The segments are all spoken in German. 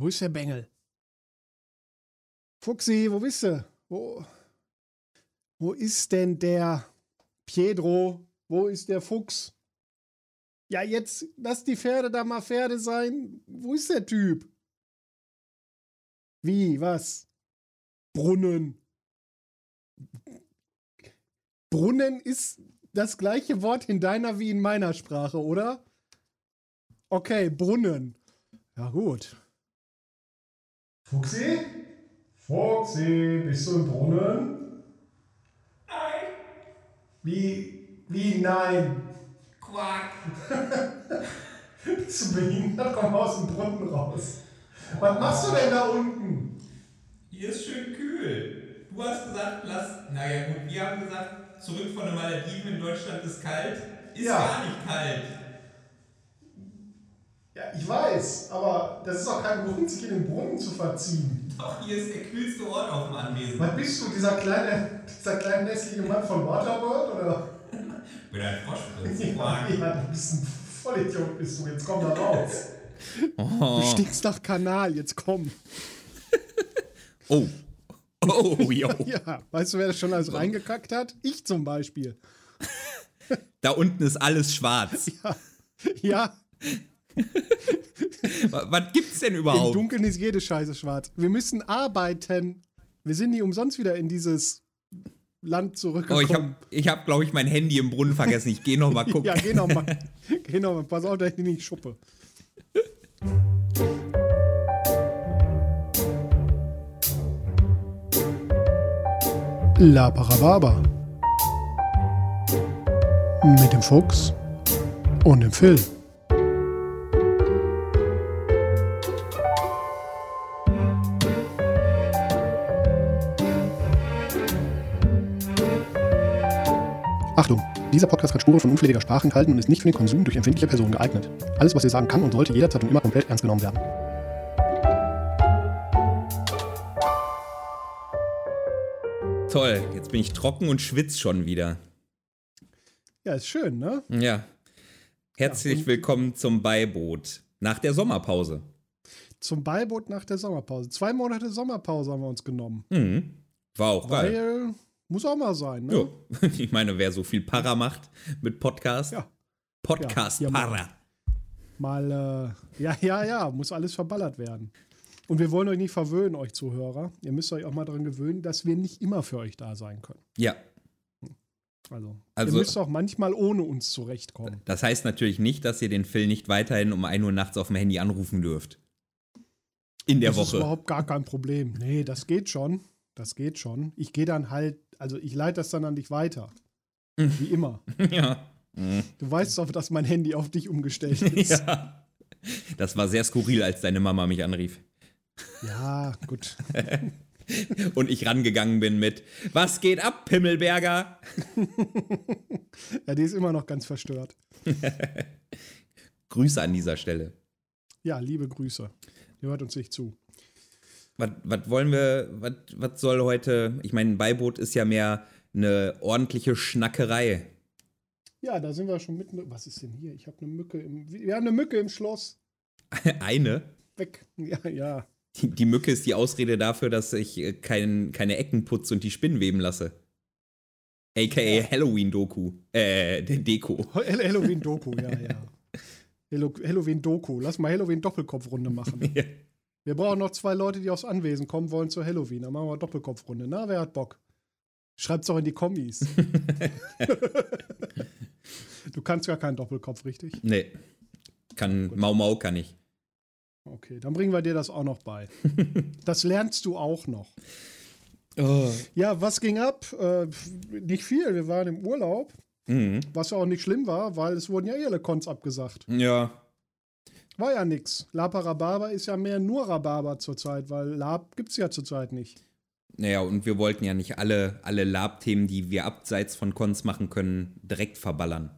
Wo ist der Bengel? Fuchsi, wo bist du? Wo, wo ist denn der Pietro? Wo ist der Fuchs? Ja, jetzt lass die Pferde da mal Pferde sein. Wo ist der Typ? Wie, was? Brunnen. Brunnen ist das gleiche Wort in deiner wie in meiner Sprache, oder? Okay, Brunnen. Ja, gut. Fuchsi? Fuchsi, bist du im Brunnen? Nein. Wie, wie nein? Quack. bist du behindert? Komm aus dem Brunnen raus. Was machst du denn da unten? Hier ist schön kühl. Du hast gesagt, lass. Naja, gut, wir haben gesagt, zurück von den Malediven in Deutschland ist kalt. Ist Ja. gar nicht kalt. Ja, ich weiß, aber das ist auch kein Grund, sich in den Brunnen zu verziehen. Doch, hier ist der kühlste Ort auf dem Anwesen. Was bist du, dieser kleine, dieser kleine hässliche Mann von Waterworld, oder? Ich bin ein Froschprinz. Ja, ja, du bist ein Vollidiot, bist du. Jetzt komm da raus. Du Oh. stinkst nach Kanal, jetzt komm. Oh. Oh, jo. Ja, weißt du, wer das schon alles reingekackt hat? Ich zum Beispiel. Da unten ist alles schwarz. Ja, Was, was gibt's denn im überhaupt? Dunkeln ist jede Scheiße schwarz. Wir müssen arbeiten. Wir sind nie umsonst wieder in dieses Land Oh, zurückgekommen. ich habe, ich hab, glaube ich, mein Handy im Brunnen vergessen. Ich gehe noch mal gucken. Ja, geh noch mal. geh noch mal. Pass auf, dass ich nicht schuppe. La Parababa. Mit dem Fuchs und dem Phil. Dieser Podcast kann Spuren von unflätiger Sprache enthalten und ist nicht für den Konsum durch empfindliche Personen geeignet. Alles, was wir sagen kann und sollte jederzeit und immer komplett ernst genommen werden. Toll, jetzt bin ich trocken und schwitz schon wieder. Ja, ist schön, ne? Ja. Herzlich willkommen zum Beiboot nach der Sommerpause. Zum Beiboot nach der Sommerpause. Zwei Monate Sommerpause haben wir uns genommen. Mhm. War auch geil. Weil muss auch mal sein, ne? Jo. Ich meine, wer so viel Para macht mit Podcast. Ja. Podcast Ja, ja, Para. Mal, äh, ja, ja, ja, muss alles verballert werden. Und wir wollen euch nicht verwöhnen, euch Zuhörer. Ihr müsst euch auch mal daran gewöhnen, dass wir nicht immer für euch da sein können. Ja. Also, Also- ihr müsst auch manchmal ohne uns zurechtkommen. Das heißt natürlich nicht, dass ihr den Phil nicht weiterhin um 1 Uhr nachts auf dem Handy anrufen dürft. In der das ist Woche. überhaupt gar kein Problem. Nee, das geht schon. Das geht schon. Ich gehe dann halt, also ich leite das dann an dich weiter. Wie immer. ja. Mhm. Du weißt doch, dass mein Handy auf dich umgestellt ist. ja. Das war sehr skurril, als deine Mama mich anrief. Ja, gut. Und ich rangegangen bin mit: Was geht ab, Pimmelberger? Ja, die ist immer noch ganz verstört. Grüße an dieser Stelle. Ja, liebe Grüße. Die hört uns nicht zu. Was, wollen wir, was, soll heute, ich meine, ein Beiboot ist ja mehr eine ordentliche Schnackerei. Ja, da sind wir schon mitten. Was ist denn hier? Ich habe eine Mücke im. Wir haben eine Mücke im Schloss. Eine. Weg. Ja, ja. Die, die Mücke ist die Ausrede dafür, dass ich äh, kein, keine Ecken putze und die Spinnen weben lasse. AKA Halloween-Doku. Äh, De- Deko. Hall- Halloween-Doku, ja, ja. Hallo- Halloween-Doku. Lass mal Halloween-Doppelkopfrunde machen. Ja. Wir brauchen noch zwei Leute, die aufs Anwesen kommen wollen zu Halloween. Dann machen wir Doppelkopfrunde. Na, wer hat Bock? Schreibt's doch in die Kommis. du kannst gar keinen Doppelkopf, richtig? nee. Kann, Mau Mau kann ich. Okay, dann bringen wir dir das auch noch bei. Das lernst du auch noch. Oh. Ja, was ging ab? Äh, nicht viel. Wir waren im Urlaub, Mhm. was ja auch nicht schlimm war, weil es wurden ja eh alle Cons abgesagt. Ja. War ja nix. Lapa Rhabarber ist ja mehr nur Rhabarber zurzeit, weil Lab gibt's ja zurzeit nicht. Naja, und wir wollten ja nicht alle, alle Lab-Themen, die wir abseits von Cons machen können, direkt verballern.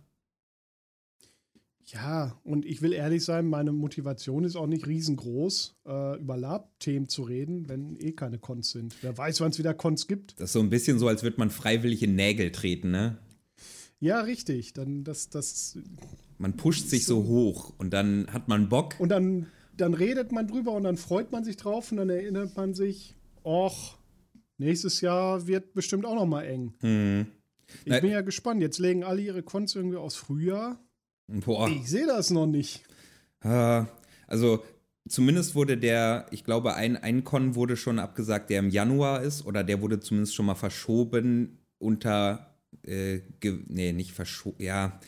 Ja, und ich will ehrlich sein, meine Motivation ist auch nicht riesengroß, äh, über Lab-Themen zu reden, wenn eh keine Cons sind. Wer weiß, wann es wieder Cons gibt. Das ist so ein bisschen so, als würde man freiwillig in Nägel treten, ne? Ja, richtig. Dann das, das. Man pusht sich so hoch und dann hat man Bock Und dann dann redet man drüber und dann freut man sich drauf und dann erinnert man sich, och, nächstes Jahr wird bestimmt auch noch mal eng. Hm. Ich Na- bin ja gespannt. Jetzt legen alle ihre Cons irgendwie aus Frühjahr. Boah. Ich sehe das noch nicht. Ah, Also zumindest wurde der, ich glaube, ein, ein Con wurde schon abgesagt, der im Januar ist, oder der wurde zumindest schon mal verschoben unter, äh, nee, nicht verschoben, ja.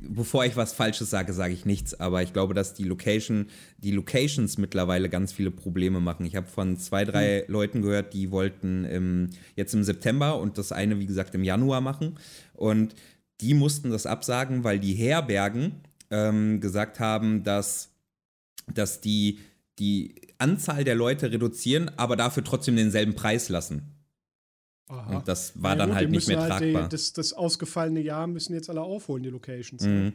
Bevor ich was Falsches sage, sage ich nichts, aber ich glaube, dass die Location, die Locations mittlerweile ganz viele Probleme machen. Ich habe von zwei, drei Leuten gehört, die wollten im, jetzt im September und das eine, wie gesagt, im Januar machen. Und die mussten das absagen, weil die Herbergen ähm, gesagt haben, dass, dass die die Anzahl der Leute reduzieren, aber dafür trotzdem denselben Preis lassen. Aha. Und das war Ja, dann gut, halt nicht mehr halt tragbar. Die, das, das ausgefallene Jahr müssen jetzt alle aufholen, die Locations. Mhm.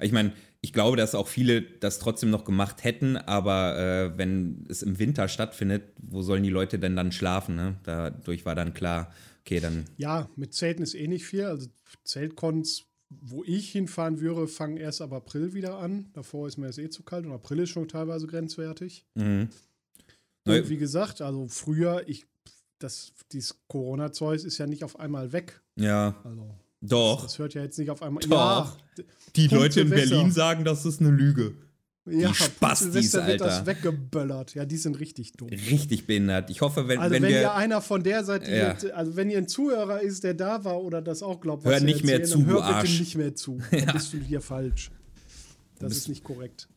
Ich meine, ich glaube, dass auch viele das trotzdem noch gemacht hätten, aber äh, wenn es im Winter stattfindet, wo sollen die Leute denn dann schlafen? Ne? Dadurch war dann klar, okay, dann. Ja, mit Zelten ist eh nicht viel. Also Zeltcons, wo ich hinfahren würde, fangen erst ab April wieder an. Davor ist mir das eh zu kalt und April ist schon teilweise grenzwertig. Mhm. Und wie gesagt, also früher, ich, das, dieses Corona-Zeug ist ja nicht auf einmal weg. Ja, Also doch. das hört ja jetzt nicht auf einmal. Doch. Ja, die Punkt Leute in Silvester. Berlin sagen, das ist eine Lüge. ja Spastis, Silvester wird das Alter. weggeböllert. Ja, die sind richtig dumm. Richtig behindert. Ich hoffe, wenn, Also wenn wenn, wir. ihr einer von der seid, die Ja. jetzt, also wenn ihr ein Zuhörer ist, der da war oder das auch glaubt, Hör wir nicht mehr erzählen, zu, dann hör bitte Arsch. nicht mehr zu. Dann bist du hier falsch. Das ist nicht korrekt.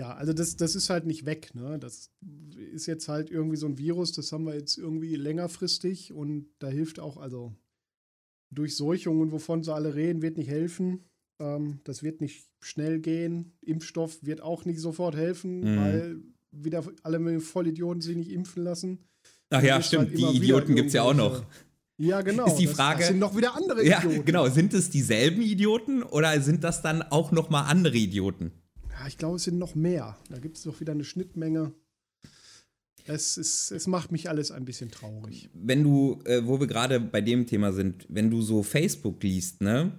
Ja, also das, das ist halt nicht weg. Ne? Das ist jetzt halt irgendwie so ein Virus, das haben wir jetzt irgendwie längerfristig und da hilft auch, also Durchseuchungen, wovon sie alle reden, wird nicht helfen. Ähm, das wird nicht schnell gehen. Impfstoff wird auch nicht sofort helfen, Mhm. weil wieder alle Vollidioten sich nicht impfen lassen. Ach ja, stimmt. halt Die Idioten gibt es ja auch noch. Ja, genau. Ist die Frage- Das sind noch wieder andere Ja, Idioten. genau. Sind es dieselben Idioten oder sind das dann auch noch mal andere Idioten? Ja, ich glaube, es sind noch mehr. Da gibt es doch wieder eine Schnittmenge. Es, ist, es macht mich alles ein bisschen traurig. Wenn du, äh, wo wir gerade bei dem Thema sind, wenn du so Facebook liest, ne?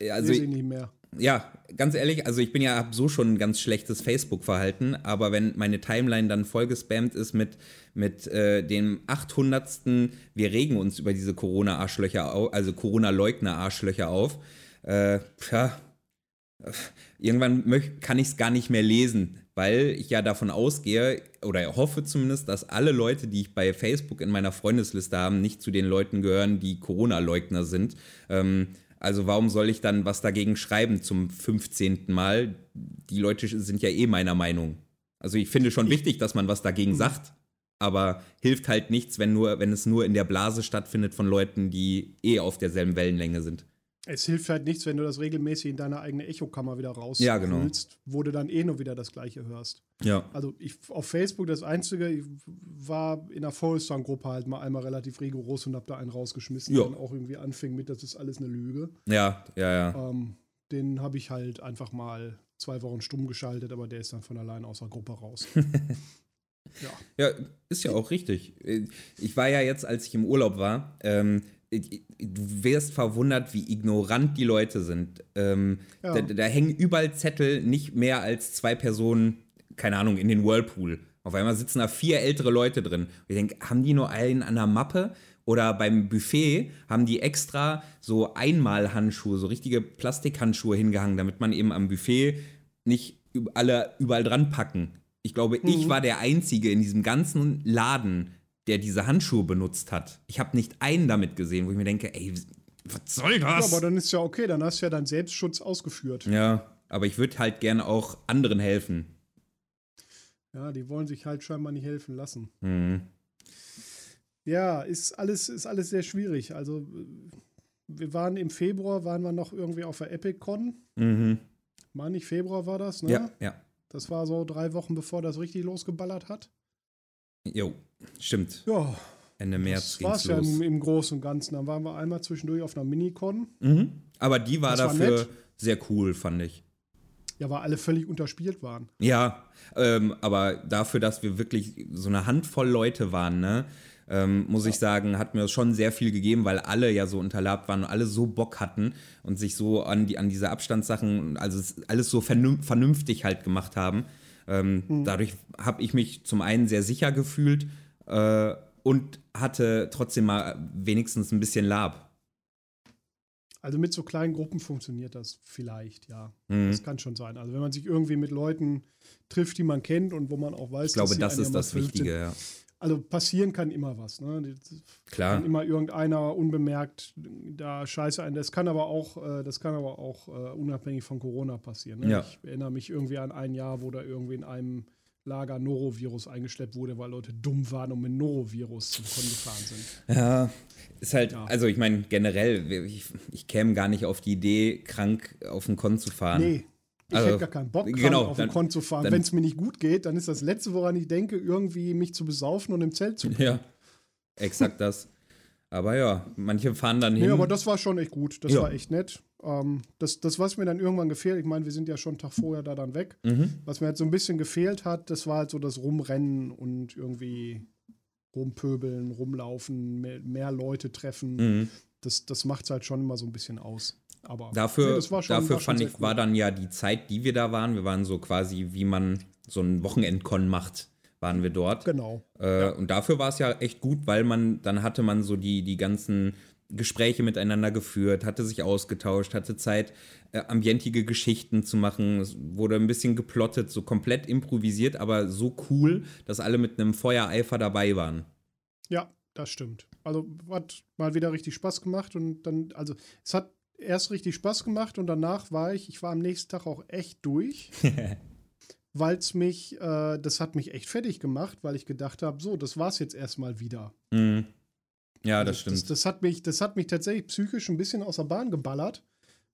Äh, Also Also, ich nicht mehr. ja, ganz ehrlich, also ich bin ja hab so schon ein ganz schlechtes Facebook-Verhalten, aber wenn meine Timeline dann vollgespammt ist mit, mit äh, dem 800. Wir regen uns über diese Corona-Arschlöcher auf, also Corona-Leugner-Arschlöcher auf, äh, äh, irgendwann kann ich es gar nicht mehr lesen, weil ich ja davon ausgehe oder hoffe zumindest, dass alle Leute, die ich bei Facebook in meiner Freundesliste habe, nicht zu den Leuten gehören, die Corona-Leugner sind. Ähm, also warum soll ich dann was dagegen schreiben zum 15. Mal? Die Leute sind ja eh meiner Meinung. Also ich finde schon wichtig, dass man was dagegen sagt, aber hilft halt nichts, wenn, nur, wenn es nur in der Blase stattfindet von Leuten, die eh auf derselben Wellenlänge sind. Es hilft halt nichts, wenn du das regelmäßig in deine eigene Echokammer wieder raus Ja, genau. wo du dann eh nur wieder das Gleiche hörst. Ja. Also ich auf Facebook das Einzige, ich war in der Forestern-Gruppe halt mal einmal relativ rigoros und hab da einen rausgeschmissen, Ja. der dann auch irgendwie anfing mit, das ist alles eine Lüge. Ja, ja, ja. Ähm, den habe ich halt einfach mal zwei Wochen stumm geschaltet, aber der ist dann von allein aus der Gruppe raus. ja. Ja, ist ja auch richtig. Ich war ja jetzt, als ich im Urlaub war, ähm, du wirst verwundert, wie ignorant die Leute sind. Ähm, Ja. da, da hängen überall Zettel, nicht mehr als zwei Personen, keine Ahnung, in den Whirlpool. Auf einmal sitzen da vier ältere Leute drin. Und ich denke, haben die nur einen an der Mappe? Oder beim Buffet haben die extra so Einmalhandschuhe, so richtige Plastikhandschuhe hingehangen, damit man eben am Buffet nicht alle überall dran packen. Ich glaube, ich war der Einzige in diesem ganzen Laden, der diese Handschuhe benutzt hat. Ich habe nicht einen damit gesehen, wo ich mir denke, ey, was soll ja, das? aber dann ist ja okay, dann hast du ja deinen Selbstschutz ausgeführt. Ja, aber ich würde halt gerne auch anderen helfen. Ja, die wollen sich halt scheinbar nicht helfen lassen. Mhm. Ja, ist alles, ist alles sehr schwierig. Also, wir waren im Februar, waren wir noch irgendwie auf der EpicCon. Mhm. Meine ich, Februar war das, ne? Ja, ja. Das war so drei Wochen, bevor das richtig losgeballert hat. Jo, stimmt. Ja, Ende März das war es ja im, im Großen und Ganzen. Dann waren wir einmal zwischendurch auf einer Minicon. Mhm. Aber die war Das war dafür nett. sehr cool, fand ich. Ja, weil alle völlig unterspielt waren. Ja, ähm, aber dafür, dass wir wirklich so eine Handvoll Leute waren, ne? ähm, muss ich sagen, hat mir schon sehr viel gegeben, weil alle ja so unterlabt waren und alle so Bock hatten und sich so an, die, an diese Abstandssachen, also alles so vernünftig halt gemacht haben. Ähm, mhm. Dadurch habe ich mich zum einen sehr sicher gefühlt äh, und hatte trotzdem mal wenigstens ein bisschen Lab. Also mit so kleinen Gruppen funktioniert das vielleicht, ja. Mhm. Das kann schon sein. Also wenn man sich irgendwie mit Leuten trifft, die man kennt und wo man auch weiß, ich glaube, das ist das Wichtige, ja. Also passieren kann immer was. Ne? Klar. Kann immer irgendeiner unbemerkt da Scheiße ein. Das kann aber auch, äh, das kann aber auch uh, unabhängig von Corona passieren. Ne? Ja. Ich erinnere mich irgendwie an ein Jahr, wo da irgendwie in einem Lager Norovirus eingeschleppt wurde, weil Leute dumm waren und mit Norovirus zum Con gefahren sind. Ja, ist halt, ja. also ich meine, generell, ich, ich käme gar nicht auf die Idee, krank auf den Con zu fahren. Nee. Ich also, hätte gar keinen Bock, genau, auf den Con zu fahren. Wenn es mir nicht gut geht, dann ist das Letzte, woran ich denke, irgendwie mich zu besaufen und im Zelt zu bleiben. Ja, exakt das. Aber ja, manche fahren dann hin. Nee, aber das war schon echt gut. Das ja. war echt nett. Ähm, das, das, was mir dann irgendwann gefehlt, ich meine, wir sind ja schon einen Tag vorher da dann weg. Mhm. Was mir halt so ein bisschen gefehlt hat, das war halt so das Rumrennen und irgendwie rumpöbeln, rumlaufen, mehr, mehr Leute treffen. Mhm. Das, das macht es halt schon immer so ein bisschen aus. Aber dafür, nee, schon, dafür fand ich, war dann ja die Zeit, die wir da waren. Wir waren so quasi, wie man so ein Wochenendkon macht, waren wir dort. Genau. Äh, ja. Und dafür war es ja echt gut, weil man, dann hatte man so die, die ganzen Gespräche miteinander geführt, hatte sich ausgetauscht, hatte Zeit, äh, ambientige Geschichten zu machen. Es wurde ein bisschen geplottet, so komplett improvisiert, aber so cool, dass alle mit einem Feuereifer dabei waren. Ja, das stimmt. Also hat mal wieder richtig Spaß gemacht und dann, also es hat erst richtig Spaß gemacht und danach war ich, ich war am nächsten Tag auch echt durch. weil es mich, äh, das hat mich echt fertig gemacht, weil ich gedacht habe, so, das war's jetzt erstmal wieder. Mhm. Ja, das, das stimmt. Das, das, hat mich, das hat mich tatsächlich psychisch ein bisschen aus der Bahn geballert,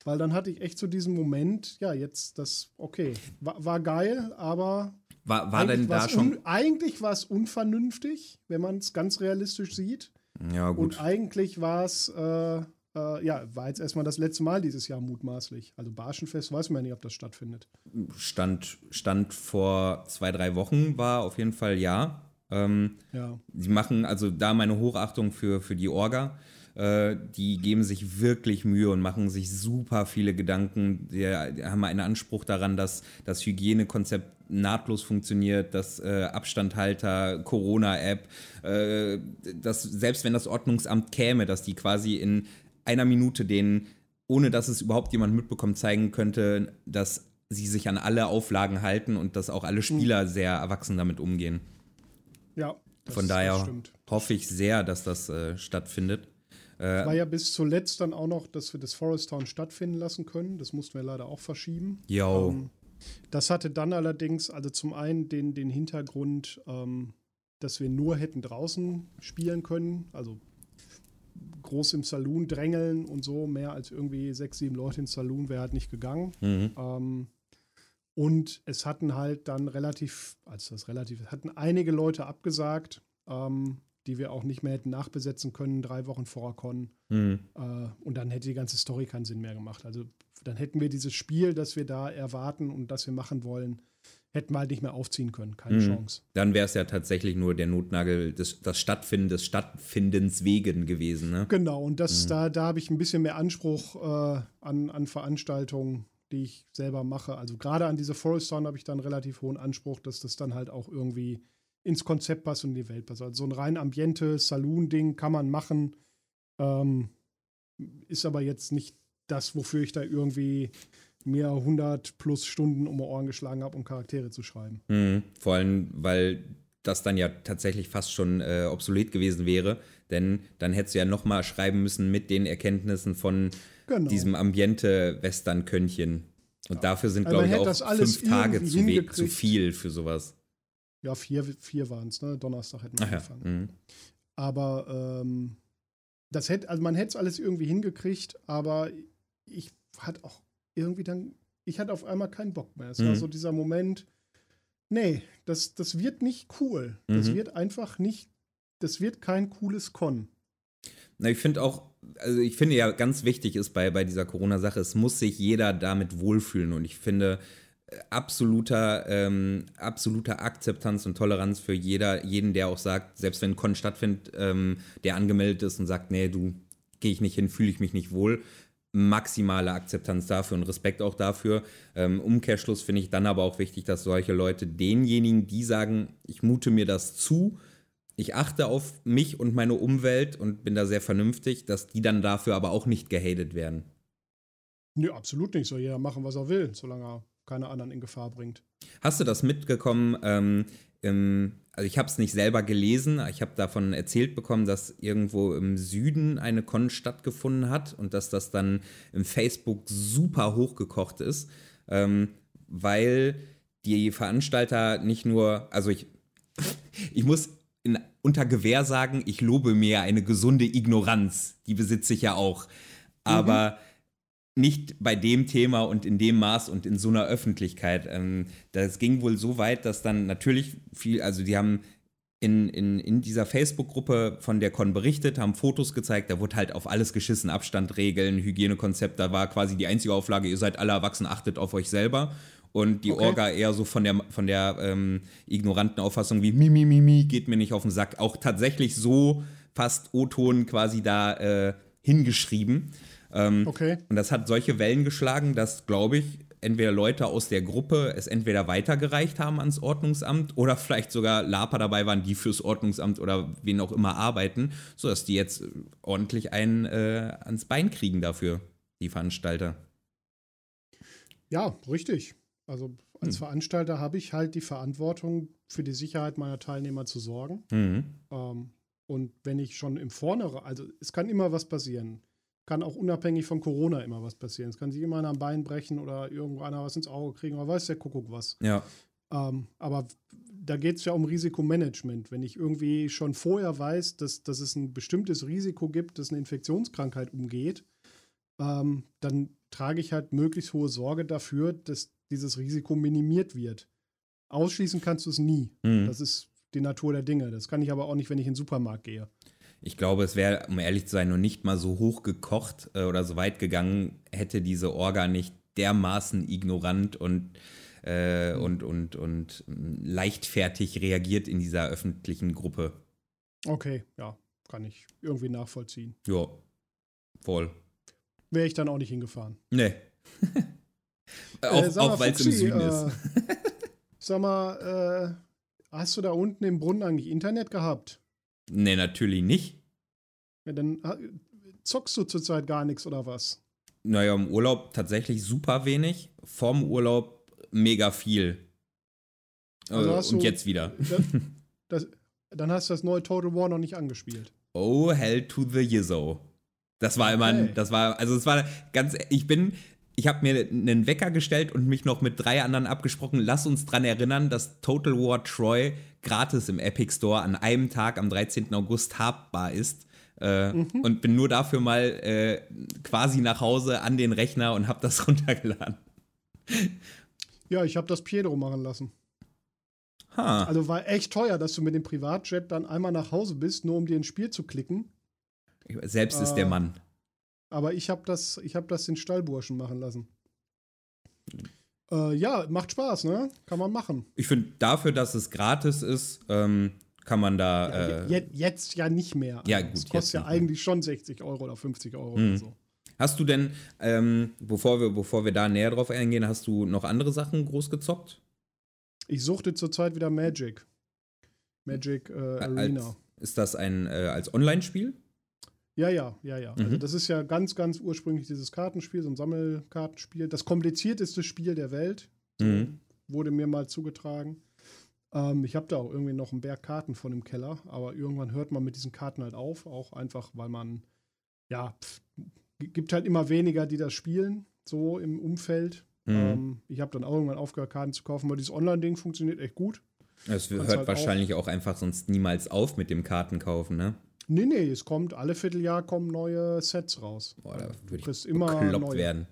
weil dann hatte ich echt so diesen Moment, ja, jetzt das, okay, war, war geil, aber. War, war denn da schon. eigentlich war es unvernünftig, wenn man es ganz realistisch sieht. Ja, gut. Und eigentlich war es, äh, äh, ja, war jetzt erstmal das letzte Mal dieses Jahr mutmaßlich. Also Barschenfest weiß man ja nicht, ob das stattfindet. Stand, Stand vor zwei, drei Wochen war auf jeden Fall ja. Ähm, ja. Sie machen, also da meine Hochachtung für, für die Orga. Äh, die geben sich wirklich Mühe und machen sich super viele Gedanken. Die, die haben einen Anspruch daran, dass das Hygienekonzept nahtlos funktioniert, das äh, Abstandhalter, Corona-App, äh, dass selbst wenn das Ordnungsamt käme, dass die quasi in einer Minute denen, ohne dass es überhaupt jemand mitbekommt, zeigen könnte, dass sie sich an alle Auflagen halten und dass auch alle Spieler mhm. sehr erwachsen damit umgehen. Ja. Von daher hoffe ich sehr, dass das äh, stattfindet. Äh, war ja bis zuletzt dann auch noch, dass wir das Forest Town stattfinden lassen können. Das mussten wir leider auch verschieben. Jo. Ähm, das hatte dann allerdings, also zum einen den, den Hintergrund, ähm, dass wir nur hätten draußen spielen können, also groß im Saloon drängeln und so, mehr als irgendwie sechs, sieben Leute im Saloon wäre halt nicht gegangen. Mhm. Ähm, und es hatten halt dann relativ, also das relativ, hatten einige Leute abgesagt, ähm, die wir auch nicht mehr hätten nachbesetzen können, drei Wochen vor Con. Mhm. Äh, und dann hätte die ganze Story keinen Sinn mehr gemacht. Also dann hätten wir dieses Spiel, das wir da erwarten und das wir machen wollen, hätten wir halt nicht mehr aufziehen können. Keine mhm. Chance. Dann wäre es ja tatsächlich nur der Notnagel des, das Stattfinden des Stattfindens wegen gewesen. Ne? Genau, und das, mhm. da, da habe ich ein bisschen mehr Anspruch äh, an, an Veranstaltungen die ich selber mache. Also gerade an diese Forest Town habe ich dann relativ hohen Anspruch, dass das dann halt auch irgendwie ins Konzept passt und in die Welt passt. Also so ein rein Ambiente, Saloon-Ding kann man machen, ähm, ist aber jetzt nicht das, wofür ich da irgendwie mehr 100 plus Stunden um die Ohren geschlagen habe, um Charaktere zu schreiben. Mhm, vor allem, weil das dann ja tatsächlich fast schon äh, obsolet gewesen wäre, denn dann hättest du ja noch mal schreiben müssen mit den Erkenntnissen von genau. diesem Ambiente-Western-Könnchen. Und ja. dafür sind, also glaube ich, auch fünf Tage zu, zu, viel für sowas. Ja, vier, vier waren es, ne? Donnerstag hätten wir Ach angefangen. Ja. Mhm. Aber ähm, das hätte, also man hätte es alles irgendwie hingekriegt, aber ich hatte auch irgendwie dann, ich hatte auf einmal keinen Bock mehr. Es mhm. war so dieser Moment, nee, das, das wird nicht cool. Das mhm. wird einfach nicht, das wird kein cooles Con. Na, ich finde auch, also ich finde ja ganz wichtig ist bei, bei dieser Corona-Sache, es muss sich jeder damit wohlfühlen und ich finde, absoluter, ähm, absoluter Akzeptanz und Toleranz für jeder, jeden, der auch sagt, selbst wenn ein Con stattfindet, ähm, der angemeldet ist und sagt, nee, du gehe ich nicht hin, fühle ich mich nicht wohl. Maximale Akzeptanz dafür und Respekt auch dafür. Ähm, Umkehrschluss finde ich dann aber auch wichtig, dass solche Leute denjenigen, die sagen, ich mute mir das zu, ich achte auf mich und meine Umwelt und bin da sehr vernünftig, dass die dann dafür aber auch nicht gehatet werden. Nö, absolut nicht. Soll jeder machen, was er will, solange er keine anderen in Gefahr bringt. Hast du das mitgekommen? Ähm, im, also ich habe es nicht selber gelesen, ich habe davon erzählt bekommen, dass irgendwo im Süden eine Con stattgefunden hat und dass das dann im Facebook super hochgekocht ist, ähm, weil die Veranstalter nicht nur, also ich, ich muss in, unter Gewehr sagen, ich lobe mir eine gesunde Ignoranz, die besitze ich ja auch, aber mhm nicht bei dem Thema und in dem Maß und in so einer Öffentlichkeit. Ähm, das ging wohl so weit, dass dann natürlich viel, also die haben in, in, in dieser Facebook-Gruppe von der Con berichtet, haben Fotos gezeigt, da wurde halt auf alles geschissen, Abstand, Regeln, Hygienekonzept, da war quasi die einzige Auflage, ihr seid alle erwachsen, achtet auf euch selber. Und die okay. Orga eher so von der, von der ähm, ignoranten Auffassung wie Mimi, Mimi, geht mir nicht auf den Sack. Auch tatsächlich so fast O-Ton quasi da äh, hingeschrieben. Ähm, okay. Und das hat solche Wellen geschlagen, dass, glaube ich, entweder Leute aus der Gruppe es entweder weitergereicht haben ans Ordnungsamt oder vielleicht sogar Laper dabei waren, die fürs Ordnungsamt oder wen auch immer arbeiten, sodass die jetzt ordentlich einen äh, ans Bein kriegen dafür, die Veranstalter. Ja, richtig. Also als hm. Veranstalter habe ich halt die Verantwortung für die Sicherheit meiner Teilnehmer zu sorgen. Mhm. Ähm, und wenn ich schon im Vornherein, also es kann immer was passieren kann auch unabhängig von Corona immer was passieren. Es kann sich immer einer am Bein brechen oder irgendwo einer was ins Auge kriegen oder weiß der Kuckuck was. Ja. Ähm, aber da geht es ja um Risikomanagement. Wenn ich irgendwie schon vorher weiß, dass, dass es ein bestimmtes Risiko gibt, dass eine Infektionskrankheit umgeht, ähm, dann trage ich halt möglichst hohe Sorge dafür, dass dieses Risiko minimiert wird. Ausschließen kannst du es nie. Mhm. Das ist die Natur der Dinge. Das kann ich aber auch nicht, wenn ich in den Supermarkt gehe. Ich glaube, es wäre, um ehrlich zu sein, noch nicht mal so hoch gekocht äh, oder so weit gegangen, hätte diese Orga nicht dermaßen ignorant und, äh, und, und, und leichtfertig reagiert in dieser öffentlichen Gruppe. Okay, ja, kann ich irgendwie nachvollziehen. Ja, voll. Wäre ich dann auch nicht hingefahren. Nee. auch äh, auch weil es im Süden ist. Äh, sag mal, äh, hast du da unten im Brunnen eigentlich Internet gehabt? Nee, natürlich nicht. Ja, dann zockst du zurzeit gar nichts oder was? Naja, im Urlaub tatsächlich super wenig. Vorm Urlaub mega viel. Also äh, und du, jetzt wieder. Das, das, dann hast du das neue Total War noch nicht angespielt. Oh, hell to the Yizzo. Das war immer, okay. das war, also es war ganz, ich bin, ich habe mir einen Wecker gestellt und mich noch mit drei anderen abgesprochen. Lass uns dran erinnern, dass Total War Troy gratis im Epic Store an einem Tag am 13. August habbar ist. Äh, mhm. Und bin nur dafür mal äh, quasi nach Hause an den Rechner und habe das runtergeladen. Ja, ich habe das Pietro machen lassen. Ha. Also war echt teuer, dass du mit dem Privatjet dann einmal nach Hause bist, nur um dir ein Spiel zu klicken. Selbst äh, ist der äh, Mann. Aber ich habe das, hab das den Stallburschen machen lassen. Äh, ja, macht Spaß, ne? Kann man machen. Ich finde, dafür, dass es gratis ist, ähm, kann man da. Ja, äh, jetzt, jetzt, ja nicht mehr. Ja, gut. Das kostet ja eigentlich schon 60 Euro oder 50 Euro mhm. oder so. Hast du denn, ähm, bevor, wir, bevor wir da näher drauf eingehen, hast du noch andere Sachen groß gezockt? Ich suchte zurzeit wieder Magic. Magic äh, Arena. Als, ist das ein äh, als Online-Spiel? Ja, ja, ja, ja. Also mhm. Also das ist ja ganz, ganz ursprünglich dieses Kartenspiel, so ein Sammelkartenspiel. Das komplizierteste Spiel der Welt. Mhm. Wurde mir mal zugetragen. Ähm, ich habe da auch irgendwie noch einen Berg Karten von im Keller, aber irgendwann hört man mit diesen Karten halt auf, auch einfach, weil man, ja, pff, gibt halt immer weniger, die das spielen, so im Umfeld. Mhm. Ähm, ich habe dann auch irgendwann aufgehört, Karten zu kaufen, weil dieses Online-Ding funktioniert echt gut. Es hört halt wahrscheinlich auch, auch einfach sonst niemals auf mit dem Kartenkaufen, ne? Nee, nee, es kommt, alle Vierteljahr kommen neue Sets raus. Boah, da würde ich immer neue. werden.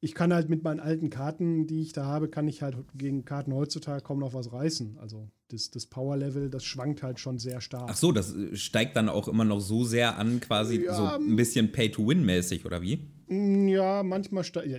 Ich kann halt mit meinen alten Karten, die ich da habe, kann ich halt gegen Karten heutzutage kaum noch was reißen. Also das, das Power-Level, das schwankt halt schon sehr stark. Ach so, das äh, steigt dann auch immer noch so sehr an, quasi ja, so ein bisschen Pay-to-Win-mäßig, oder wie? Mm, Ja, manchmal. Ja,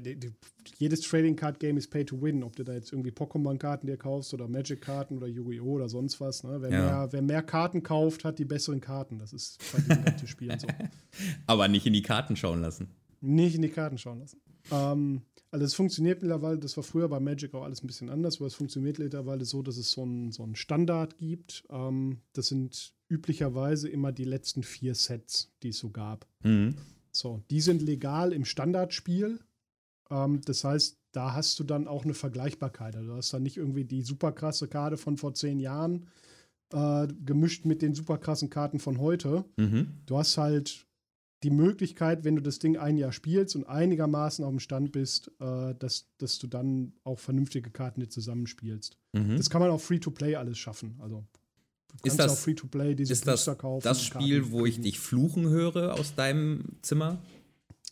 jedes Trading Card Game ist Pay to Win. Ob du da jetzt irgendwie Pokémon-Karten dir kaufst oder Magic-Karten oder Yu-Gi-Oh! oder sonst was. Ne? Wer, Ja. mehr, wer mehr Karten kauft, hat die besseren Karten. Das ist bei diesen ganzen Spielen so. Aber nicht in die Karten schauen lassen. Nicht in die Karten schauen lassen. Ähm, also es funktioniert mittlerweile, das war früher bei Magic auch alles ein bisschen anders, aber es funktioniert mittlerweile so, dass es so einen so einen Standard gibt. Ähm, das sind üblicherweise immer die letzten vier Sets, die es so gab. Mhm. So, die sind legal im Standardspiel. Ähm, das heißt, da hast du dann auch eine Vergleichbarkeit. Also du hast dann nicht irgendwie die super krasse Karte von vor zehn Jahren äh, gemischt mit den super krassen Karten von heute. Mhm. Du hast halt die Möglichkeit, wenn du das Ding ein Jahr spielst und einigermaßen auf dem Stand bist, äh, dass, dass du dann auch vernünftige Karten dir zusammenspielst. Mhm. Das kann man auch Free-to-Play alles schaffen. Also kannst das- auch Free-to-Play diese Ist das kaufen. das Spiel, wo ich dich fluchen höre aus deinem Zimmer?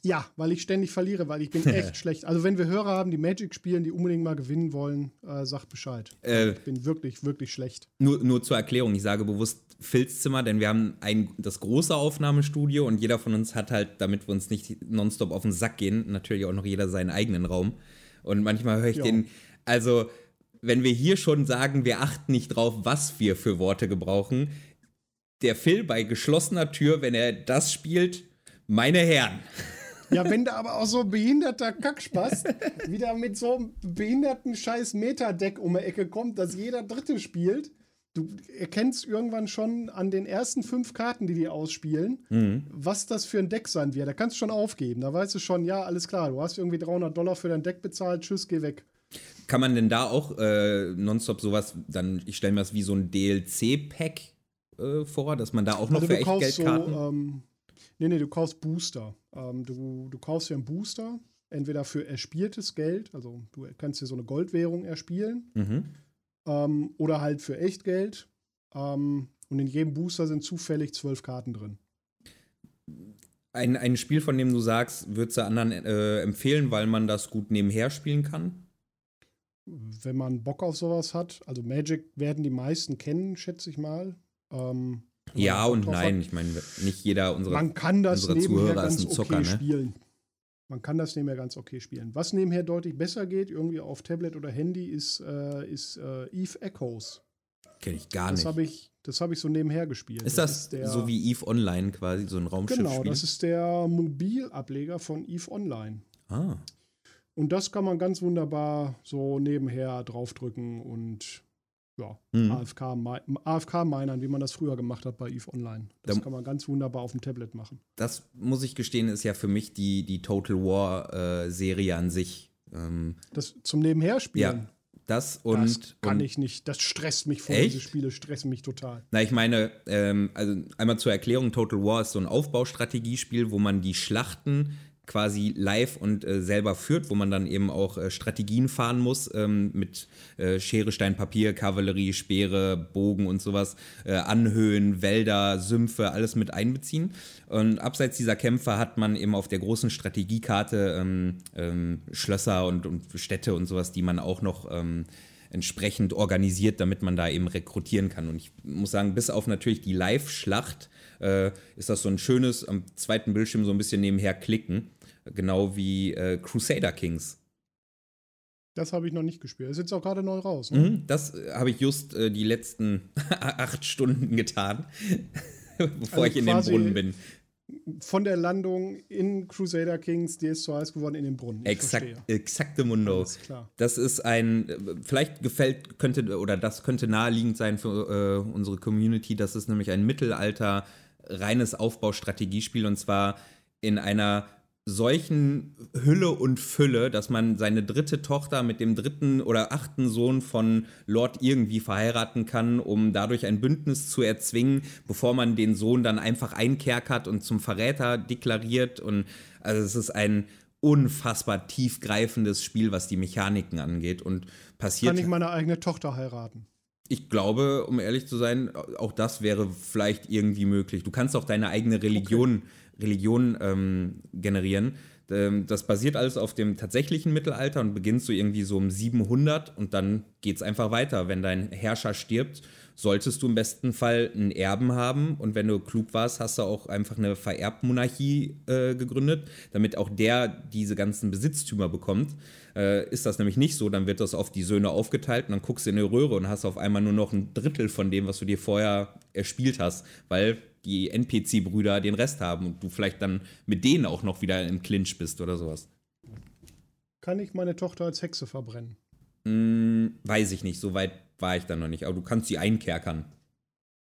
Ja, weil ich ständig verliere, weil ich bin echt schlecht. Also wenn wir Hörer haben, die Magic spielen, die unbedingt mal gewinnen wollen, äh, sagt Bescheid. Äh, Ich bin wirklich, wirklich schlecht. Nur, nur zur Erklärung, ich sage bewusst Filzzimmer, denn wir haben ein, das große Aufnahmestudio und jeder von uns hat halt, damit wir uns nicht nonstop auf den Sack gehen, natürlich auch noch jeder seinen eigenen Raum. Und manchmal höre ich Ja. den, also wenn wir hier schon sagen, wir achten nicht drauf, was wir für Worte gebrauchen, der Phil bei geschlossener Tür, wenn er das spielt, meine Herren. Ja, wenn da aber auch so behinderter Kackspaß wieder mit so einem behinderten scheiß Metadeck um die Ecke kommt, dass jeder Dritte spielt, du erkennst irgendwann schon an den ersten fünf Karten, die die ausspielen, was das für ein Deck sein wird. Da kannst du schon aufgeben. Da weißt du schon, ja, alles klar, du hast irgendwie 300 Dollar für dein Deck bezahlt, tschüss, geh weg. Kann man denn da auch äh, nonstop sowas, dann, ich stelle mir das wie so ein DLC-Pack äh, vor, dass man da auch noch Also für du kaufst Echtgeldkarten. so, ähm, nee, nee, du kaufst Booster. Ähm, du, du kaufst ja einen Booster, entweder für erspieltes Geld, also du kannst dir so eine Goldwährung erspielen, mhm. ähm, oder halt für Echtgeld. Ähm, und in jedem Booster sind zufällig zwölf Karten drin. Ein, ein Spiel, von dem du sagst, würdest du anderen äh, empfehlen, weil man das gut nebenher spielen kann? Wenn man Bock auf sowas hat, also Magic werden die meisten kennen, schätze ich mal. Ähm, Ja und nein. hat. Ich meine, nicht jeder unserer. Man kann das unsere nebenher Zuhörer ganz ist ein Zocker, okay ne? spielen. Man kann das nebenher ganz okay spielen. Was nebenher deutlich besser geht, irgendwie auf Tablet oder Handy, ist, äh, ist äh, Eve Echoes. Kenne ich gar Das nicht. habe ich, das hab ich so nebenher gespielt. ist das der- so wie Eve Online quasi, so ein Raumschiff? Genau, das ist der Mobilableger von Eve Online. Ah. Und das kann man ganz wunderbar so nebenher draufdrücken und ja, Mhm. AFK, mi- AFK minern, wie man das früher gemacht hat bei Eve Online. Das Da- kann man ganz wunderbar auf dem Tablet machen. Das muss ich gestehen, ist ja für mich die, die Total War-Serie an sich. Ähm, Das zum Nebenher spielen. ja, das und. das kann und, ich nicht. Das stresst mich voll. Echt? Diese Spiele stressen mich total. Na, ich meine, ähm, also einmal zur Erklärung: Total War ist so ein Aufbaustrategiespiel, wo man die Schlachten quasi live und äh, selber führt, wo man dann eben auch äh, Strategien fahren muss ähm, mit äh, Schere, Stein, Papier, Kavallerie, Speere, Bogen und sowas, äh, Anhöhen, Wälder, Sümpfe, alles mit einbeziehen. Und abseits dieser Kämpfe hat man eben auf der großen Strategiekarte ähm, ähm, Schlösser und, und Städte und sowas, die man auch noch ähm, entsprechend organisiert, damit man da eben rekrutieren kann. Und ich muss sagen, bis auf natürlich die Live-Schlacht äh, ist das so ein schönes, am zweiten Bildschirm so ein bisschen nebenher klicken. Genau wie äh, Crusader Kings. Das habe ich noch nicht gespielt. Das ist jetzt auch gerade neu raus. Ne? Mhm, das äh, habe ich just äh, die letzten acht Stunden getan, bevor Also ich in den Brunnen bin. Von der Landung in Crusader Kings, die ist zu heiß geworden, in den Brunnen. Ich Exakt, verstehe. exakte Mundo. Alles klar. Das ist ein, äh, vielleicht gefällt, könnte, oder das könnte naheliegend sein für äh, unsere Community. Das ist nämlich ein Mittelalter reines Aufbaustrategiespiel und zwar in einer solchen Hülle und Fülle, dass man seine dritte Tochter mit dem dritten oder achten Sohn von Lord irgendwie verheiraten kann, um dadurch ein Bündnis zu erzwingen, bevor man den Sohn dann einfach einkerkert und zum Verräter deklariert. Und also es ist ein unfassbar tiefgreifendes Spiel, was die Mechaniken angeht. Und passiert. Kann ich meine eigene Tochter heiraten? Ich glaube, um ehrlich zu sein, auch das wäre vielleicht irgendwie möglich. Du kannst auch deine eigene Religion, Religion ähm, generieren. Ähm, das basiert alles auf dem tatsächlichen Mittelalter und beginnt so irgendwie so um 700 und dann geht es einfach weiter. Wenn dein Herrscher stirbt, solltest du im besten Fall einen Erben haben und wenn du klug warst, hast du auch einfach eine Vererbmonarchie äh, gegründet, damit auch der diese ganzen Besitztümer bekommt. Äh, ist das nämlich nicht so, dann wird das auf die Söhne aufgeteilt und dann guckst du in die Röhre und hast auf einmal nur noch ein Drittel von dem, was du dir vorher erspielt hast, weil die NPC-Brüder den Rest haben und du vielleicht dann mit denen auch noch wieder im Clinch bist oder sowas. Kann ich meine Tochter als Hexe verbrennen? Hm, weiß ich nicht, so weit war ich dann noch nicht, aber du kannst sie einkerkern.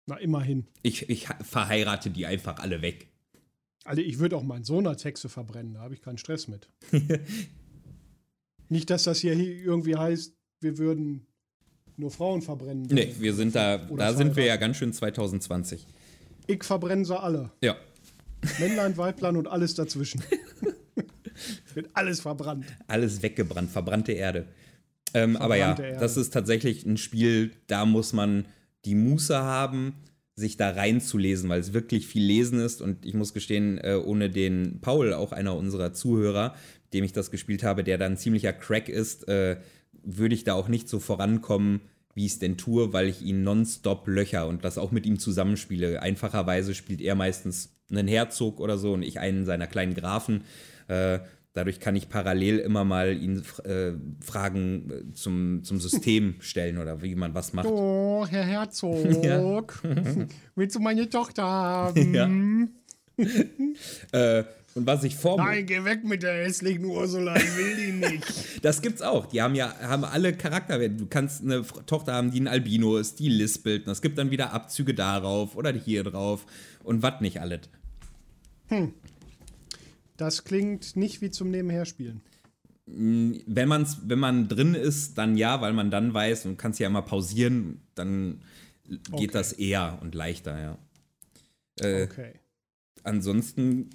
Na, immerhin. Ich, ich verheirate die einfach alle weg. Also ich würde auch meinen Sohn als Hexe verbrennen, da habe ich keinen Stress mit. nicht, dass das hier irgendwie heißt, wir würden nur Frauen verbrennen. Nee, wir sind da, da sind wir ja ganz schön 2020. Ich verbrenne sie alle. Ja. Männlein, Weiblein und alles dazwischen. Wird alles verbrannt. Alles weggebrannt, verbrannte Erde. Ähm, aber ja, das ist tatsächlich ein Spiel, da muss man die Muße haben, sich da reinzulesen, weil es wirklich viel Lesen ist. Und ich muss gestehen, äh, ohne den Paul, auch einer unserer Zuhörer, dem ich das gespielt habe, der dann ziemlicher Crack ist, äh, würde ich da auch nicht so vorankommen, wie ich es denn tue, weil ich ihn nonstop löcher und das auch mit ihm zusammenspiele. Einfacherweise spielt er meistens einen Herzog oder so und ich einen seiner kleinen Grafen. Dadurch kann ich parallel immer mal ihn äh, Fragen äh, zum, zum System stellen oder wie man was macht. Oh, Herr Herzog, ja. willst du meine Tochter haben? Ja. äh, und was ich vor Nein, geh weg mit der hässlichen Ursula, ich will die nicht. das gibt's auch. Die haben ja haben alle Charakterwerte. Du kannst eine Tochter haben, die ein Albino ist, die lispelt. Und es gibt dann wieder Abzüge darauf oder hier drauf und was nicht alles. Hm. Das klingt nicht wie zum Nebenherspielen. Mm, wenn, man's, wenn man drin ist, dann ja, weil man dann weiß und kannst ja immer pausieren, dann geht okay. das eher und leichter, ja. Äh, okay. Ansonsten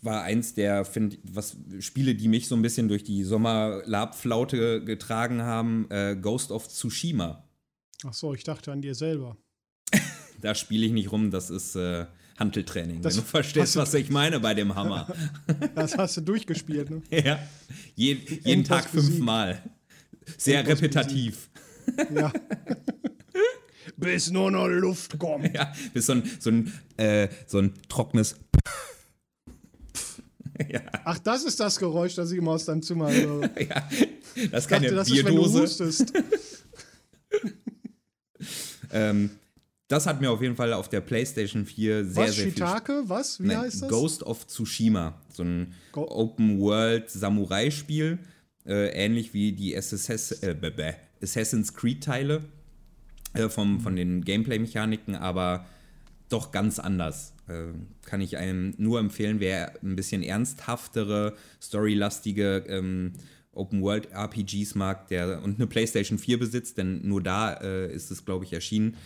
war eins der find, was Spiele, die mich so ein bisschen durch die Sommerlabflaute getragen haben, äh, Ghost of Tsushima. Ach so, ich dachte an dir selber. da spiele ich nicht rum, das ist äh, Hanteltraining. Das wenn du verstehst, was ich meine bei dem Hammer. das hast du durchgespielt, ne? Ja. Je, jeden Tag fünfmal. Sehr Endboss repetitiv. Ja. bis nur noch Luft kommt. Ja, bis so ein, so ein, äh, so ein trockenes ja. Ach, das ist das Geräusch, das ich immer aus deinem Zimmer höre. ja, das ist keine dachte, das Bierdose. Ist, wenn du hustest. ähm, das hat mir auf jeden Fall auf der PlayStation 4 sehr, Was, sehr Shitake? viel. Was? Wie Nein, heißt das? Ghost of Tsushima. So ein Open-World-Samurai-Spiel. Äh, ähnlich wie die SSS, äh, Assassin's Creed-Teile äh, vom, von den Gameplay-Mechaniken, aber doch ganz anders. Äh, kann ich einem nur empfehlen, wer ein bisschen ernsthaftere, storylastige ähm, Open-World-RPGs mag der, und eine PlayStation 4 besitzt, denn nur da äh, ist es, glaube ich, erschienen.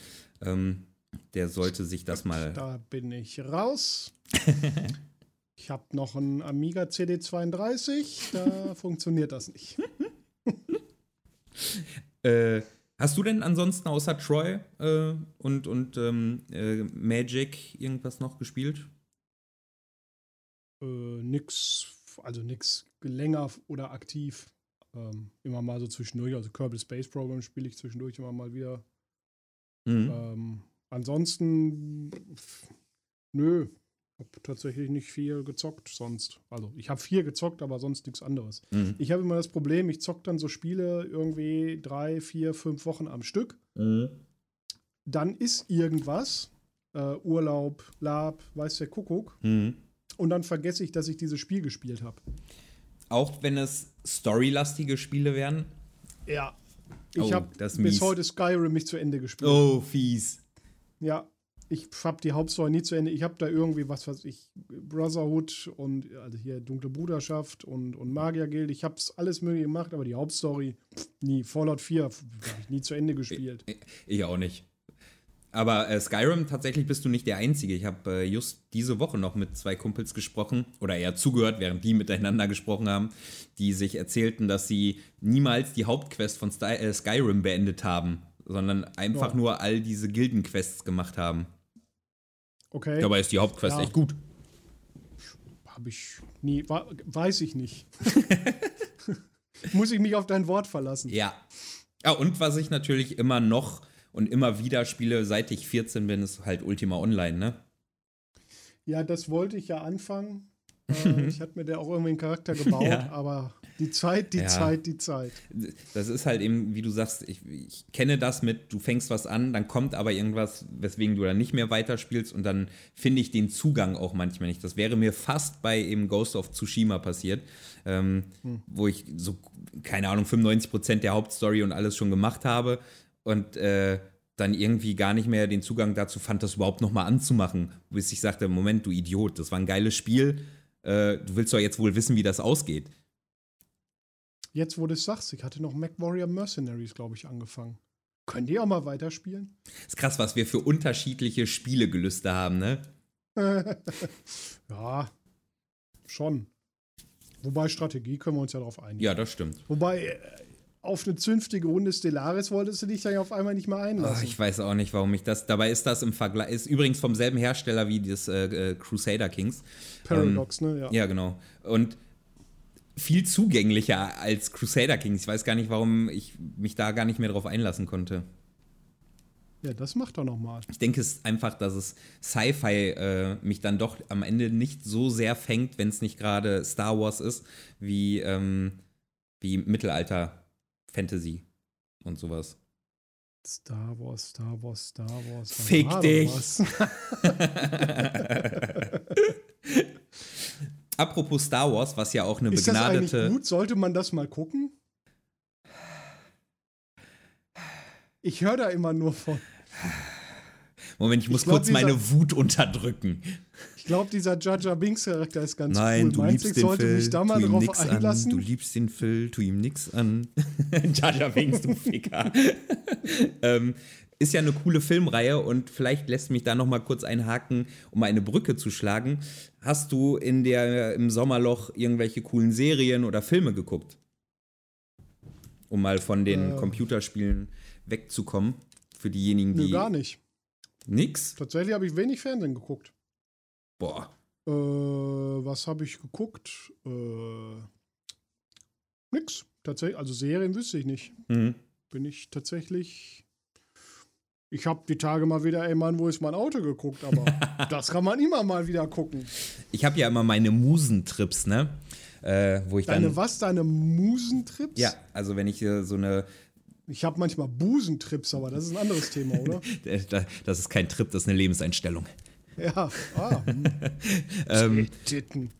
Ähm, der sollte sich das mal. Da bin ich raus. ich habe noch einen Amiga CD32, da funktioniert das nicht. äh, Hast du denn ansonsten außer Troy äh, und, und ähm, äh, Magic irgendwas noch gespielt? Äh, nix, also nix länger oder aktiv. Ähm, immer mal so zwischendurch. Also Kerbal Space Program spiele ich zwischendurch immer mal wieder. Mhm. Ähm, ansonsten, nö, habe tatsächlich nicht viel gezockt sonst. Also ich habe viel gezockt, aber sonst nichts anderes. Mhm. Ich habe immer das Problem, ich zocke dann so Spiele irgendwie drei, vier, fünf Wochen am Stück. Mhm. Dann ist irgendwas, äh, Urlaub, Lab, weiß der Kuckuck. Mhm. Und dann vergesse ich, dass ich dieses Spiel gespielt habe. Auch wenn es storylastige Spiele wären? Ja. Ich oh, habe bis heute Skyrim nicht zu Ende gespielt. Oh, fies. Ja, ich habe die Hauptstory nie zu Ende. Ich habe da irgendwie, was weiß ich, Brotherhood und also hier Dunkle Bruderschaft und, und Magiergilde. Ich habe es alles mögliche gemacht, aber die Hauptstory nie. Fallout 4 habe ich nie zu Ende gespielt. Ich, ich auch nicht. Aber äh, Skyrim, tatsächlich bist du nicht der Einzige. Ich habe äh, just diese Woche noch mit zwei Kumpels gesprochen oder eher zugehört, während die miteinander gesprochen haben, die sich erzählten, dass sie niemals die Hauptquest von Sty äh, Skyrim beendet haben, sondern einfach ja. nur all diese Gildenquests gemacht haben. Okay. Dabei ist die Hauptquest ja. echt gut. Habe ich nie, weiß ich nicht. Muss ich mich auf dein Wort verlassen. Ja. Ja, und was ich natürlich immer noch und immer wieder spiele, seit ich 14 bin, ist halt Ultima Online, ne? Ja, das wollte ich ja anfangen. äh, ich hatte mir da auch irgendwie einen Charakter gebaut, Ja. aber die Zeit, die Ja. Zeit, die Zeit. Das ist halt eben, wie du sagst, ich, ich kenne das mit, du fängst was an, dann kommt aber irgendwas, weswegen du dann nicht mehr weiterspielst und dann finde ich den Zugang auch manchmal nicht. Das wäre mir fast bei eben Ghost of Tsushima passiert, ähm, wo ich so, keine Ahnung, 95% der Hauptstory und alles schon gemacht habe und äh, dann irgendwie gar nicht mehr den Zugang dazu fand, das überhaupt nochmal anzumachen, bis ich sagte, Moment, du Idiot, das war ein geiles Spiel, äh, du willst doch jetzt wohl wissen, wie das ausgeht. Jetzt, wo du es sagst, ich hatte noch MacWarrior Mercenaries, glaube ich, angefangen. Können die auch mal weiterspielen? Ist krass, was wir für unterschiedliche Spielegelüste haben, ne? ja, schon. Wobei Strategie können wir uns ja darauf einigen. Ja, das stimmt. Wobei äh, auf eine zünftige Runde Stellaris wolltest du dich dann ja auf einmal nicht mehr Ach, einlassen. ich weiß auch nicht, warum ich das. Dabei ist das im Vergleich. Ist übrigens vom selben Hersteller wie das äh, äh, Crusader Kings. Paradox, ne? Ja. Ja, genau. Und viel zugänglicher als Crusader Kings. Ich weiß gar nicht, warum ich mich da gar nicht mehr drauf einlassen konnte. ja, das macht er nochmal. Ich denke es einfach, dass es Sci-Fi äh, mich dann doch am Ende nicht so sehr fängt, wenn es nicht gerade Star Wars ist, wie, ähm, wie Mittelalter Fantasy und sowas. Star Wars, Star Wars, Star Wars. Fick dich. Apropos Star Wars, was ja auch eine Ist das eigentlich begnadete. gut? Sollte man das mal gucken? Ich höre da immer nur von. Moment, ich muss glaub, kurz meine dieser- Wut unterdrücken. Ich glaube, dieser Jar Binks Charakter ist ganz Nein, cool. du Meinst liebst ich den sollte Phil, mich da mal drauf nix einlassen? an. Du liebst den Phil, tu ihm nix an. Jar Binks, du Ficker. ähm, ist ja eine coole Filmreihe und vielleicht lässt mich da noch mal kurz einhaken, um eine Brücke zu schlagen. Hast du in der im Sommerloch irgendwelche coolen Serien oder Filme geguckt? Um mal von den Äh. Computerspielen wegzukommen. Für diejenigen, die. Nö, gar nicht. Nix? Tatsächlich habe ich wenig Fernsehen geguckt. Boah. Äh, was habe ich geguckt? Äh, nix. Tatsächlich, also Serien wüsste ich nicht. Mhm. Bin ich tatsächlich. Ich habe die Tage mal wieder, ey Mann, wo ist mein Auto geguckt, aber das kann man immer mal wieder gucken. Ich habe ja immer meine Musentrips, ne? Äh, wo ich Deine dann. was? Deine Musentrips? Ja, also wenn ich äh, so eine. Ich habe manchmal Busentrips, aber das ist ein anderes Thema, oder? da- Das ist kein Trip, das ist eine Lebenseinstellung. Ja. Ah, hm. Ähm, Titten.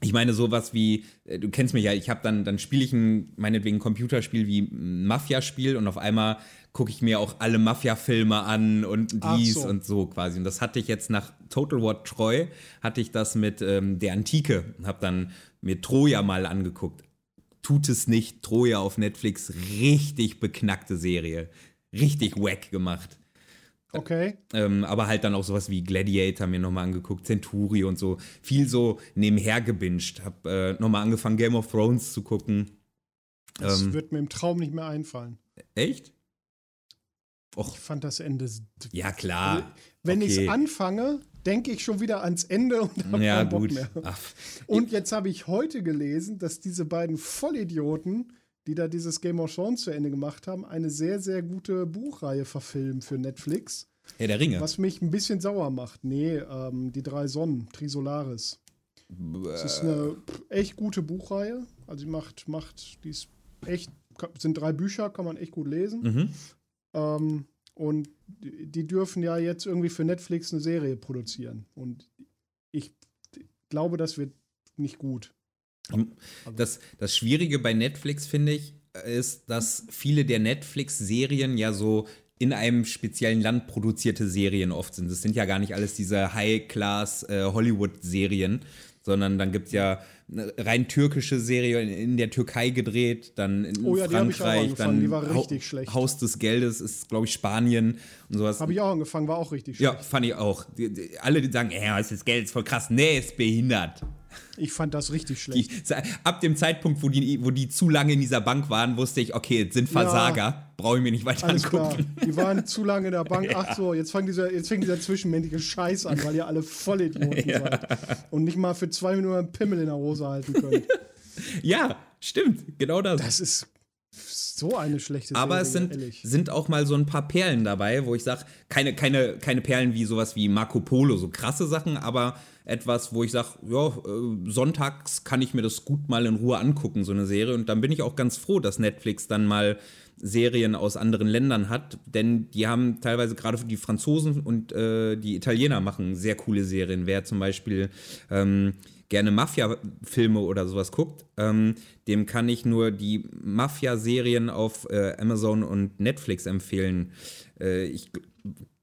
ich meine, sowas wie, äh, du kennst mich ja, ich habe dann, dann spiele ich ein, meinetwegen ein Computerspiel wie ein Mafia-Spiel und auf einmal gucke ich mir auch alle Mafia-Filme an und dies so. und so quasi. Und das hatte ich jetzt nach Total War Troy, hatte ich das mit ähm, der Antike, habe dann mir Troja mal angeguckt. Tut es nicht, Troja auf Netflix, richtig beknackte Serie. Richtig wack gemacht. Okay. Ähm, aber halt dann auch sowas wie Gladiator mir nochmal angeguckt, Centuri und so. Viel so nebenher gebinged. Hab äh, nochmal angefangen, Game of Thrones zu gucken. Das Ähm, wird mir im Traum nicht mehr einfallen. echt? Och, Ich fand das Ende. ja klar. Wenn ich okay. es anfange, denke ich schon wieder ans Ende und habe Ja, keinen Bock gut. mehr. Ach, Und jetzt habe ich heute gelesen, dass diese beiden Vollidioten, die da dieses Game of Thrones zu Ende gemacht haben, eine sehr, sehr gute Buchreihe verfilmen für Netflix. Herr der Ringe. Was mich ein bisschen sauer macht. Nee, ähm, die drei Sonnen, Trisolaris. Das ist eine echt gute Buchreihe. Also die macht, macht, die ist echt, sind drei Bücher, kann man echt gut lesen. Mhm. Ähm, und die dürfen ja jetzt irgendwie für Netflix eine Serie produzieren. Und ich glaube, das wird nicht gut. Das, das Schwierige bei Netflix, finde ich, ist, dass viele der Netflix-Serien ja so in einem speziellen Land produzierte Serien oft sind. Das sind ja gar nicht alles diese High-Class-Hollywood-Serien, sondern dann gibt es ja eine rein türkische Serie in, der Türkei gedreht, dann in Oh ja, Frankreich, angefangen, dann die war richtig schlecht. Haus des Geldes ist, glaube ich, Spanien und sowas. Habe ich auch angefangen, war auch richtig ja, schlecht. fand ich auch. Die, die, alle, die sagen, ja, Haus des Geldes voll krass. Nee, ist behindert. Ich fand das richtig Die, schlecht. ab dem Zeitpunkt, wo die, wo die zu lange in dieser Bank waren, wusste ich, okay, jetzt sind Versager, brauche ich mir nicht weiter Alles klar. angucken. Die waren zu lange in der Bank. Ach so, jetzt fängt dieser, jetzt fängt dieser zwischenmännliche Scheiß an, weil ihr alle Vollidioten seid. Und nicht mal für zwei Minuten einen Pimmel in der Hose halten könnt. Ja, stimmt, genau das. Das ist So eine schlechte Serie. Aber es sind, ehrlich. sind auch mal so ein paar Perlen dabei, wo ich sage, keine, keine, keine Perlen wie sowas wie Marco Polo, so krasse Sachen, aber etwas, wo ich sage, ja, äh, sonntags kann ich mir das gut mal in Ruhe angucken, so eine Serie. Und dann bin ich auch ganz froh, dass Netflix dann mal Serien aus anderen Ländern hat, denn die haben teilweise gerade für die Franzosen und äh, die Italiener machen sehr coole Serien. Wer zum Beispiel ähm, gerne Mafia-Filme oder sowas guckt, ähm, dem kann ich nur die Mafia-Serien auf äh, Amazon und Netflix empfehlen. Äh, ich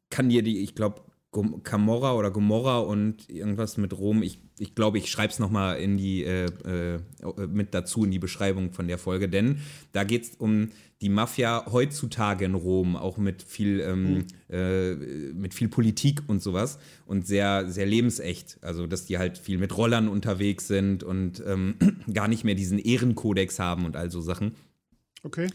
kann dir die, ich glaube, Camorra oder Gomorra und irgendwas mit Rom. Ich glaube, ich, glaub, ich schreibe es nochmal in die äh, äh, mit dazu in die Beschreibung von der Folge, denn da geht es um die Mafia heutzutage in Rom, auch mit viel, ähm, mhm. äh, mit viel Politik und sowas und sehr, sehr lebensecht. Also, dass die halt viel mit Rollern unterwegs sind und ähm, gar nicht mehr diesen Ehrenkodex haben und all so Sachen. Okay.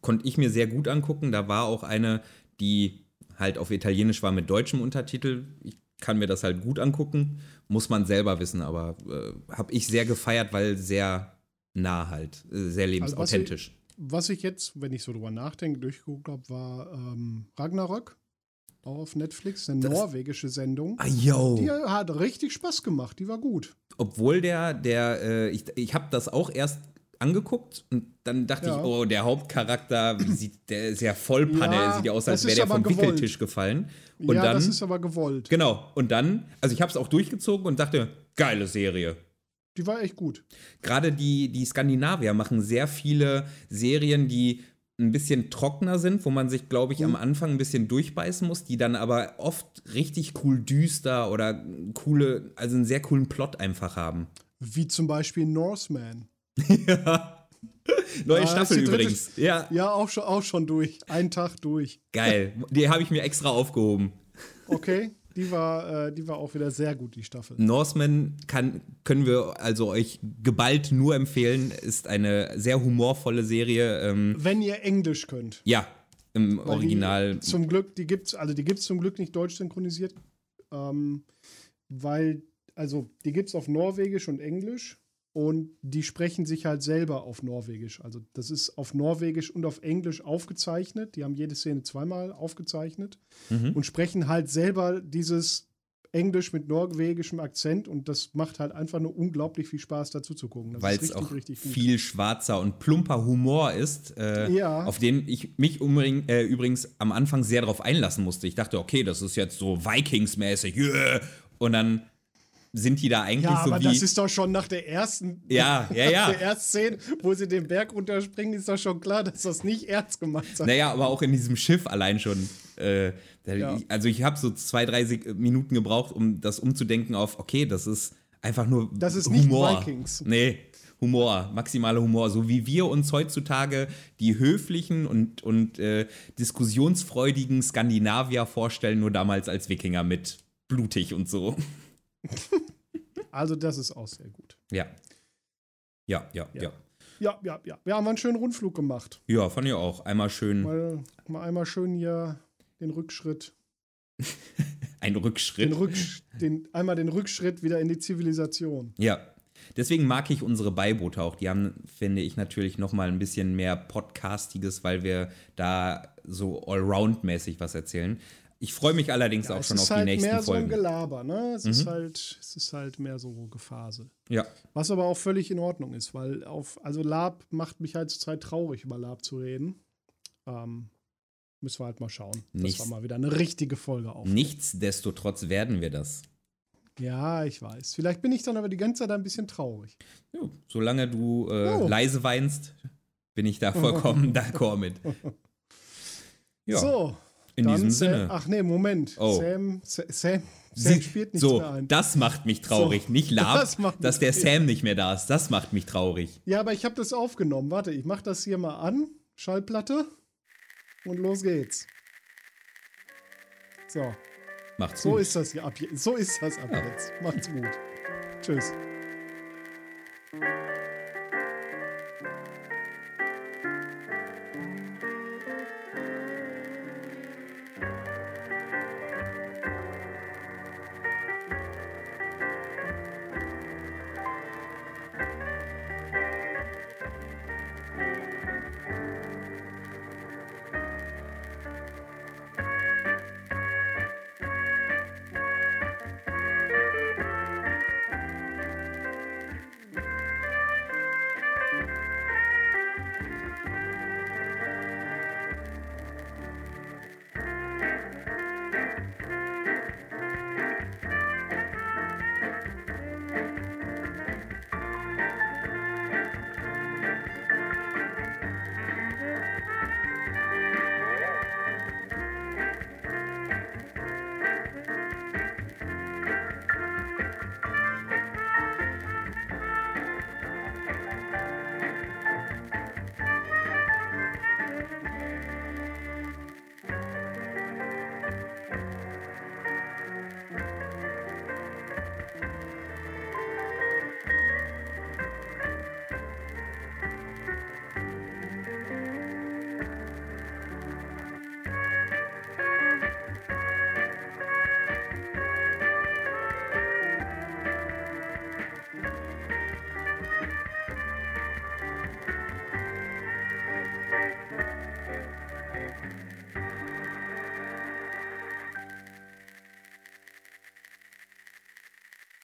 Konnte ich mir sehr gut angucken. Da war auch eine, die halt auf Italienisch war mit deutschem Untertitel. Ich kann mir das halt gut angucken. Muss man selber wissen, aber äh, habe ich sehr gefeiert, weil sehr nah halt, äh, sehr lebensauthentisch. Also was, ich, was ich jetzt, wenn ich so drüber nachdenke, durchgeguckt habe, war ähm, Ragnarök. Auch auf Netflix, eine das, norwegische Sendung. Ah, yo. Die hat richtig Spaß gemacht, die war gut. Obwohl der, der, äh, ich, ich habe das auch erst angeguckt und dann dachte ja. ich, oh, der Hauptcharakter, sieht, der ist ja Vollpanne, ja, sieht ja aus, als wäre der vom gewollt. Wickeltisch gefallen. Und ja, dann, das ist aber gewollt. Genau, und dann, also ich habe es auch durchgezogen und dachte, geile Serie. Die war echt gut. Gerade die, die Skandinavier machen sehr viele Serien, die ein bisschen trockener sind, wo man sich, glaube ich, mhm. am Anfang ein bisschen durchbeißen muss, die dann aber oft richtig cool düster oder coole, also einen sehr coolen Plot einfach haben. Wie zum Beispiel Norseman. ja. Neue ah, Staffel übrigens. Ja, ja auch, schon, auch schon durch. Einen Tag durch. Geil. Die habe ich mir extra aufgehoben. Okay, die war, äh, die war auch wieder sehr gut, die Staffel. Norseman kann, können wir also euch geballt nur empfehlen. Ist eine sehr humorvolle Serie. Ähm, Wenn ihr Englisch könnt. Ja, im Weil Original. Die, zum Glück, die gibt's, also die gibt's zum Glück nicht deutsch synchronisiert. Ähm, weil, also die gibt's auf Norwegisch und Englisch und die sprechen sich halt selber auf Norwegisch. Also das ist auf Norwegisch und auf Englisch aufgezeichnet. Die haben jede Szene zweimal aufgezeichnet mhm. und sprechen halt selber dieses Englisch mit norwegischem Akzent und das macht halt einfach nur unglaublich viel Spaß dazu zu gucken. Weil es auch viel schwarzer und plumper Humor ist, äh, ja. auf den ich mich übrigens, äh, übrigens am Anfang sehr darauf einlassen musste. Ich dachte, okay, das ist jetzt so Vikings-mäßig, yeah! und dann sind die da eigentlich ja, so aber das ist doch schon nach der ersten ja, ja, ja. der ersten Szene, wo sie den Berg runterspringen, ist doch schon klar, dass das nicht ernst gemacht ist. Naja, aber auch in diesem Schiff allein schon. Äh, ja. also ich habe so zwei, drei Minuten gebraucht, um das umzudenken auf, okay, das ist einfach nur Das ist Humor. nicht Vikings. Nee, Humor, maximaler Humor. So wie wir uns heutzutage die höflichen und, und äh, diskussionsfreudigen Skandinavier vorstellen, nur damals als Wikinger mit blutig und so. also, das ist auch sehr gut. Ja. Ja, ja, ja. Ja, ja, ja. Wir haben einen schönen Rundflug gemacht. Ja, fand ich auch. Einmal schön. Mal, mal einmal schön hier den Rückschritt. Ein Rückschritt? Den Rücksch den, einmal den Rückschritt wieder in die Zivilisation. Ja. Deswegen mag ich unsere Beiboote auch. Die haben, finde ich, natürlich noch mal ein bisschen mehr Podcastiges, weil wir da so allround-mäßig was erzählen. Ich freue mich allerdings ja, auch schon auf halt die nächsten Folgen. Es ist halt mehr so ein Gelaber, ne? Es, mhm. ist halt, es ist halt mehr so Gefasel. Ja. Was aber auch völlig in Ordnung ist, weil auf, also Lab macht mich halt zurzeit traurig, über Lab zu reden. Ähm, müssen wir halt mal schauen. Nichts, das war mal wieder eine richtige Folge auf. Nichtsdestotrotz werden wir das. Ja, ich weiß. Vielleicht bin ich dann aber die ganze Zeit ein bisschen traurig. Ja, solange du äh, oh. leise weinst, bin ich da vollkommen d'accord mit. Ja. So, in Dann diesem Sam, Sinne. Ach nee, Moment. Oh. Sam, Sam, Sam spielt nicht so, mehr ein. Das macht mich traurig. So, nicht Lab, das dass der Sam nicht mehr da ist. Das macht mich traurig. Ja, aber ich habe das aufgenommen. Warte, ich mach das hier mal an. Schallplatte. Und los geht's. So. Macht's so gut. Ist das ab, so ist das ab ja. jetzt. Macht's gut. Tschüss.